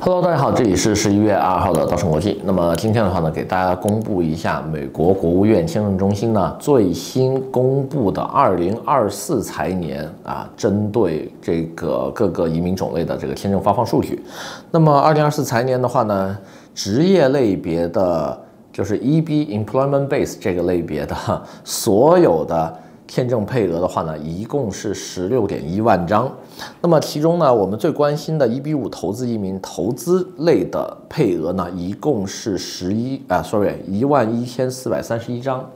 Hello，大家好，这里是十一月二号的稻盛国际。那么今天的话呢，给大家公布一下美国国务院签证中心呢最新公布的二零二四财年啊，针对这个各个移民种类的这个签证发放数据。那么二零二四财年的话呢，职业类别的，就是 EB Employment Base 这个类别的所有的。签证配额的话呢，一共是十六点一万张。那么其中呢，我们最关心的 EB 五投资移民投资类的配额呢，一共是十一啊，sorry，一万一千四百三十一张。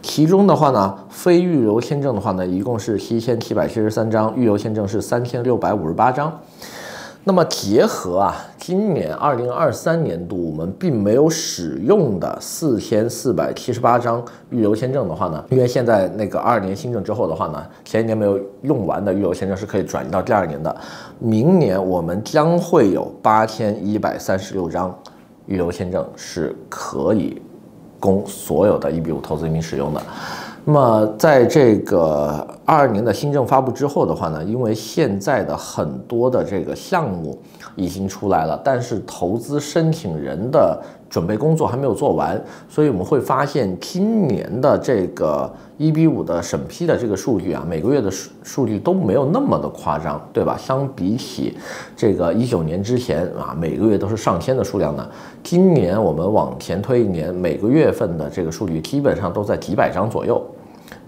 其中的话呢，非预留签证的话呢，一共是七千七百七十三张，预留签证是三千六百五十八张。那么结合啊，今年二零二三年度我们并没有使用的四千四百七十八张预留签证的话呢，因为现在那个二年新政之后的话呢，前一年没有用完的预留签证是可以转移到第二年的。明年我们将会有八千一百三十六张预留签证是可以供所有的 EB 五投资移民使用的。那么，在这个二二年的新政发布之后的话呢，因为现在的很多的这个项目已经出来了，但是投资申请人的准备工作还没有做完，所以我们会发现今年的这个一比五的审批的这个数据啊，每个月的数数据都没有那么的夸张，对吧？相比起这个一九年之前啊，每个月都是上千的数量呢，今年我们往前推一年，每个月份的这个数据基本上都在几百张左右。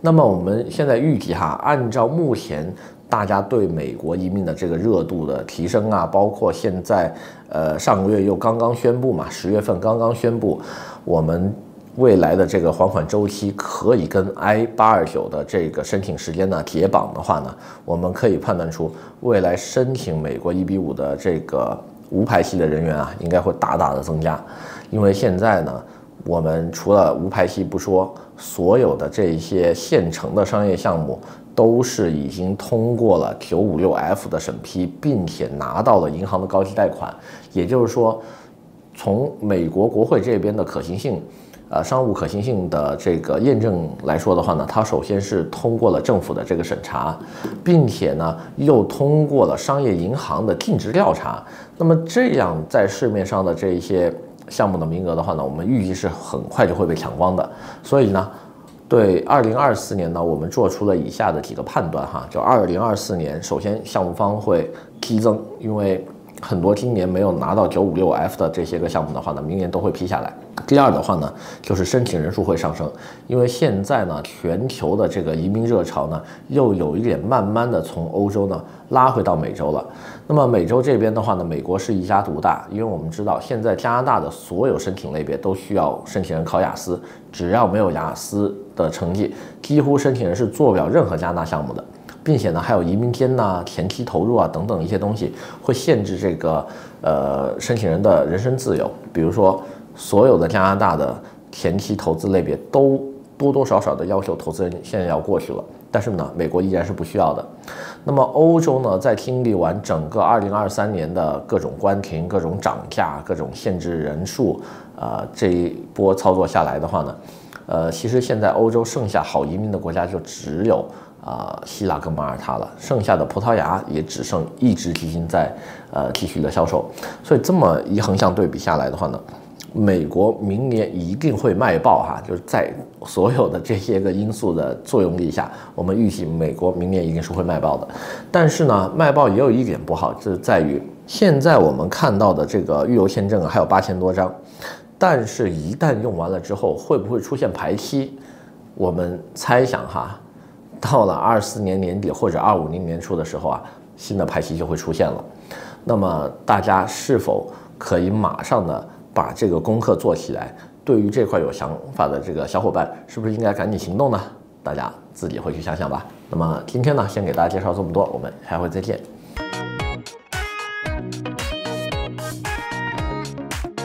那么我们现在预计哈，按照目前大家对美国移民的这个热度的提升啊，包括现在呃上个月又刚刚宣布嘛，十月份刚刚宣布，我们未来的这个还款周期可以跟 I 八二九的这个申请时间呢解绑的话呢，我们可以判断出未来申请美国 EB 五的这个无排期的人员啊，应该会大大的增加，因为现在呢。我们除了无排期不说，所有的这些现成的商业项目都是已经通过了九五六 F 的审批，并且拿到了银行的高息贷款。也就是说，从美国国会这边的可行性，呃，商务可行性的这个验证来说的话呢，它首先是通过了政府的这个审查，并且呢又通过了商业银行的尽职调查。那么这样在市面上的这些。项目的名额的话呢，我们预计是很快就会被抢光的。所以呢，对二零二四年呢，我们做出了以下的几个判断哈。就二零二四年，首先项目方会激增，因为很多今年没有拿到九五六 F 的这些个项目的话呢，明年都会批下来。第二的话呢，就是申请人数会上升，因为现在呢，全球的这个移民热潮呢，又有一点慢慢的从欧洲呢拉回到美洲了。那么美洲这边的话呢，美国是一家独大，因为我们知道现在加拿大的所有申请类别都需要申请人考雅思，只要没有雅思的成绩，几乎申请人是做不了任何加拿大项目的，并且呢，还有移民监呐、前期投入啊等等一些东西，会限制这个呃申请人的人身自由，比如说。所有的加拿大的前期投资类别都多多少少的要求投资人现在要过去了，但是呢，美国依然是不需要的。那么欧洲呢，在经历完整个二零二三年的各种关停、各种涨价、各种限制人数，呃，这一波操作下来的话呢，呃，其实现在欧洲剩下好移民的国家就只有啊、希腊跟马耳他了，剩下的葡萄牙也只剩一支基金在呃继续的销售。所以这么一横向对比下来的话呢，美国明年一定会卖爆哈，就是在所有的这些个因素的作用力下，我们预计美国明年一定是会卖爆的。但是呢，卖爆也有一点不好，就是在于现在我们看到的这个预留签证还有八千多张，但是一旦用完了之后，会不会出现排期？我们猜想哈，到了二四年年底或者二五年年初的时候啊，新的排期就会出现了。那么大家是否可以马上的？把这个功课做起来，对于这块有想法的这个小伙伴，是不是应该赶紧行动呢？大家自己回去想想吧。那么今天呢，先给大家介绍这么多，我们下回再见。